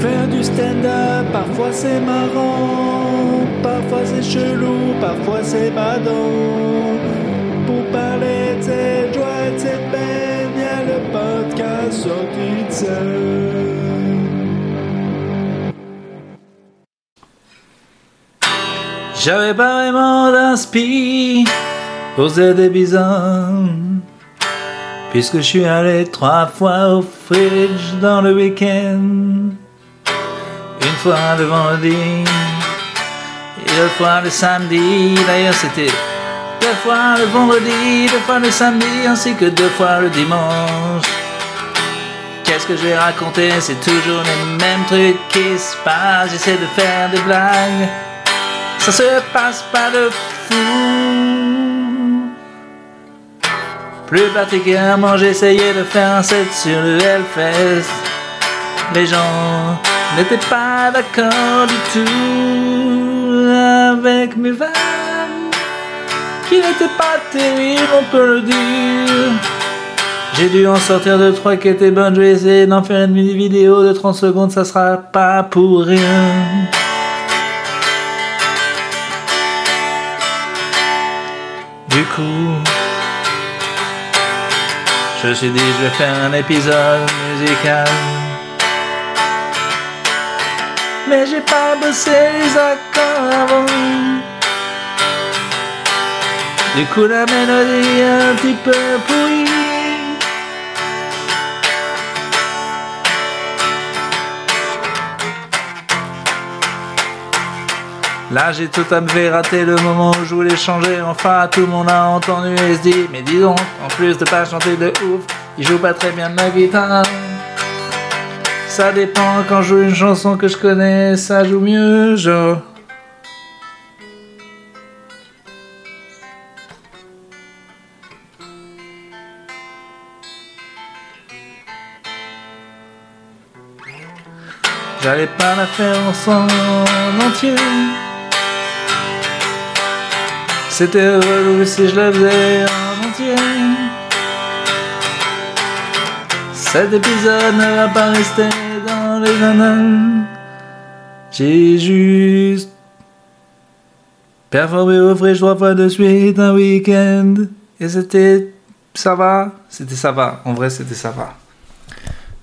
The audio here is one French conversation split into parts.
Faire du stand-up, parfois c'est marrant, parfois c'est chelou, parfois c'est badant. Pour parler de cette joie et de cette peine, y a le podcast sorti de. J'avais pas vraiment d'inspi pour cette épisode. Puisque je suis allé trois fois au fridge dans le week-end. Une fois le vendredi et deux fois le samedi. D'ailleurs, c'était deux fois le vendredi, deux fois le samedi, ainsi que deux fois le dimanche. Qu'est-ce que je vais raconter? C'est toujours les mêmes trucs qui se passent. J'essaie de faire des blagues. Ça se passe pas de fou. Plus particulièrement, j'essayais de faire un set sur le Hellfest. Les gens n'étaient pas d'accord du tout avec mes vannes, qui n'étaient pas terribles, on peut le dire. J'ai dû en sortir deux, trois qui étaient bonnes. Je vais essayer d'en faire une mini vidéo de 30 secondes, ça sera pas pour rien. Du coup, je me suis dit, je vais faire un épisode musical. Mais j'ai pas bossé les accords avant. Du coup, la mélodie est un petit peu pourrie. Là j'ai tout à me fait rater le moment où je voulais changer Enfin tout le monde a entendu et se dit Mais dis donc, en plus de pas chanter de ouf Il joue pas très bien de la guitare Ça dépend quand je joue une chanson que je connais Ça joue mieux genre J'allais pas la faire en son entier C'était relou si je la faisais en entier. Cet épisode ne va pas rester dans les annales. J'ai juste performé au fridge trois fois de suite un week-end. Et c'était ça va. C'était ça va. En vrai, c'était ça va.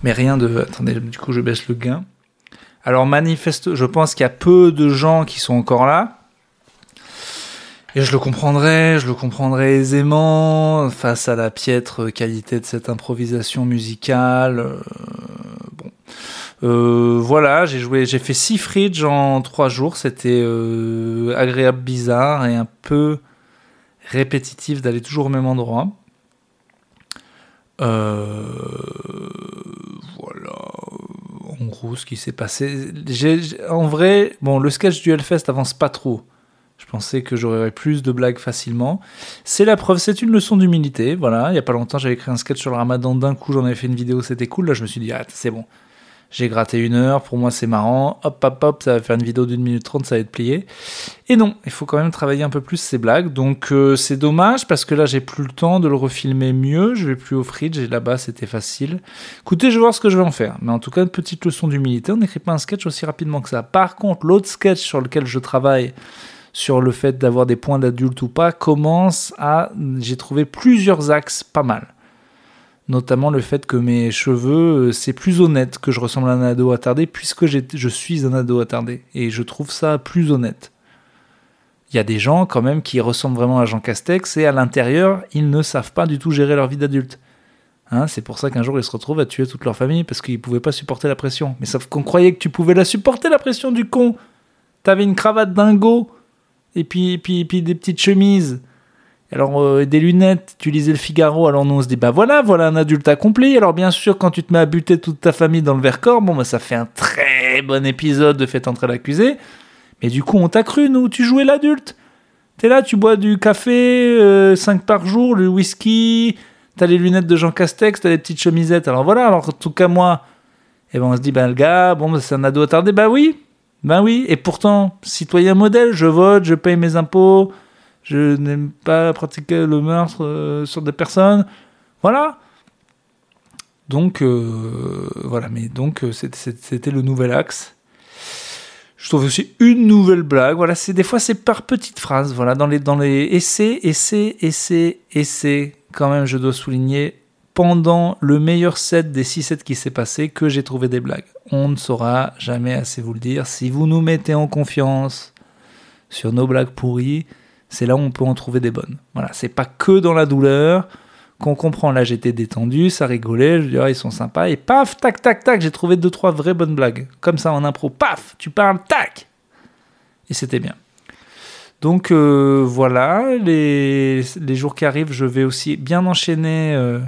Mais rien de. Attendez, du coup, je baisse le gain. Alors, manifeste, je pense qu'il y a peu de gens qui sont encore là. Et je le comprendrais, je le comprendrais aisément face à la piètre qualité de cette improvisation musicale. Euh, bon, euh, voilà, j'ai joué, j'ai fait six fridge en trois jours. C'était euh, agréable, bizarre et un peu répétitif d'aller toujours au même endroit. Voilà, en gros ce qui s'est passé. En vrai, bon, le sketch du Hellfest avance pas trop. Je pensais que j'aurais plus de blagues facilement. C'est la preuve, c'est une leçon d'humilité. Voilà, il y a pas longtemps, j'avais écrit un sketch sur le ramadan. D'un coup, j'en avais fait une vidéo, c'était cool. Là, je me suis dit, ah, c'est bon. J'ai gratté une heure, pour moi c'est marrant. Hop, hop, hop, ça va faire une vidéo d'une minute trente, ça va être plié. Et non, il faut quand même travailler un peu plus ces blagues. Donc euh, c'est dommage parce que là j'ai plus le temps de le refilmer mieux. Je vais plus au fridge et là-bas c'était facile. Écoutez, je vais voir ce que je vais en faire. Mais en tout cas, une petite leçon d'humilité. On n'écrit pas un sketch aussi rapidement que ça. Par contre, l'autre sketch sur lequel je travaille sur le fait d'avoir des points d'adulte ou pas commence à. J'ai trouvé plusieurs axes pas mal. Notamment le fait que mes cheveux, euh, c'est plus honnête que je ressemble à un ado attardé puisque je suis un ado attardé. Et je trouve ça plus honnête. Il y a des gens quand même qui ressemblent vraiment à Jean Castex et à l'intérieur, ils ne savent pas du tout gérer leur vie d'adulte. Hein, c'est pour ça qu'un jour ils se retrouvent à tuer toute leur famille parce qu'ils pouvaient pas supporter la pression. Mais sauf qu'on croyait que tu pouvais la supporter la pression du con. T'avais une cravate dingo et puis, puis, puis des petites chemises. Alors euh, des lunettes, tu lisais le Figaro, alors nous on se dit bah voilà, voilà un adulte accompli. Alors bien sûr quand tu te mets à buter toute ta famille dans le Vercors, bon bah ça fait un très bon épisode de Faites entrer l'accusé. Mais du coup on t'a cru nous, tu jouais l'adulte. T'es là, tu bois du café 5 par jour, le whisky, t'as les lunettes de Jean Castex, t'as les petites chemisettes. Alors voilà, alors en tout cas moi, et ben on se dit bah le gars, bon bah, c'est un ado attardé, bah oui, bah oui. Et pourtant citoyen modèle, je vote, je paye mes impôts. Je n'aime pas pratiquer le meurtre euh, sur des personnes. Voilà. Donc euh, voilà, mais donc euh, c'était le nouvel axe. Je trouve aussi une nouvelle blague. Voilà, c'est des fois c'est par petites phrases. Voilà, dans les dans les essais, essais, essais, essais. Quand même, je dois souligner pendant le meilleur set des 6 sets qui s'est passé que j'ai trouvé des blagues. On ne saura jamais assez vous le dire. Si vous nous mettez en confiance sur nos blagues pourries, c'est là où on peut en trouver des bonnes. Voilà, c'est pas que dans la douleur qu'on comprend. Là, j'étais détendu, ça rigolait, je dis, ah, ils sont sympas, et paf, tac, tac, tac, j'ai trouvé deux, trois vraies bonnes blagues. Comme ça, en impro, paf, tu parles, tac Et c'était bien. Donc euh, voilà, les, jours qui arrivent, je vais aussi bien enchaîner euh,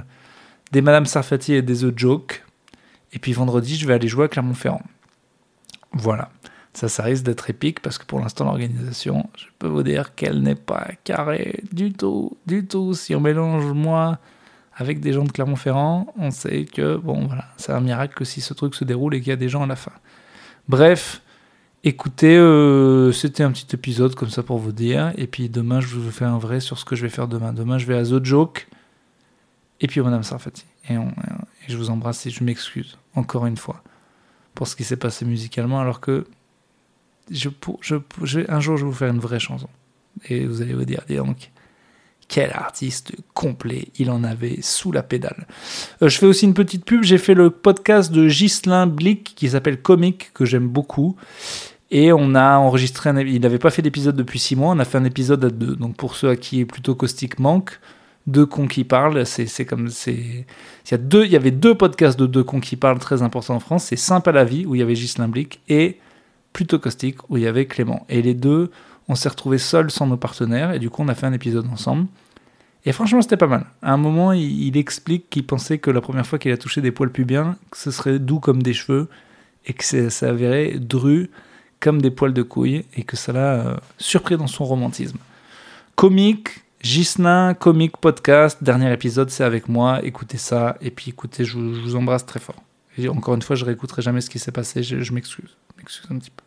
des Madame Sarfati et des The Joke. Et puis vendredi, je vais aller jouer à Clermont-Ferrand. Voilà. Ça, ça risque d'être épique parce que pour l'instant, l'organisation, je peux vous dire qu'elle n'est pas carrée du tout, du tout. Si on mélange moi avec des gens de Clermont-Ferrand, on sait que, bon, voilà, c'est un miracle que si ce truc se déroule et qu'il y a des gens à la fin. Bref, écoutez, euh, c'était un petit épisode comme ça pour vous dire. Et puis demain, je vous fais un vrai sur ce que je vais faire demain. Demain, je vais à The Joke et puis Madame Sarfati. Et, et je vous embrasse et je m'excuse, encore une fois, pour ce qui s'est passé musicalement, alors que un jour, je vais vous faire une vraie chanson. Et vous allez vous dire, dis donc, quel artiste complet il en avait sous la pédale. Euh, je fais aussi une petite pub, j'ai fait le podcast de Ghislain Blick qui s'appelle Comic, que j'aime beaucoup. Et on a enregistré, un, il n'avait pas fait d'épisode depuis six mois, on a fait un épisode à deux. Donc pour ceux à qui plutôt caustique manque, deux cons qui parlent, c'est comme c'est il y a deux, il y avait deux podcasts de deux cons qui parlent très importants en France, c'est Simple à la vie où il y avait Ghislain Blick et plutôt caustique où il y avait Clément. Et les deux, on s'est retrouvés seuls sans nos partenaires et du coup on a fait un épisode ensemble. Et franchement c'était pas mal. À un moment il, explique qu'il pensait que la première fois qu'il a touché des poils pubiens, que ce serait doux comme des cheveux et que ça avérait dru comme des poils de couilles et que ça l'a euh, surpris dans son romantisme. Comique, Gislin, comique podcast, dernier épisode c'est avec moi, écoutez ça et puis écoutez je, vous embrasse très fort. Encore une fois je réécouterai jamais ce qui s'est passé, je, je m'excuse m'excuse un petit peu.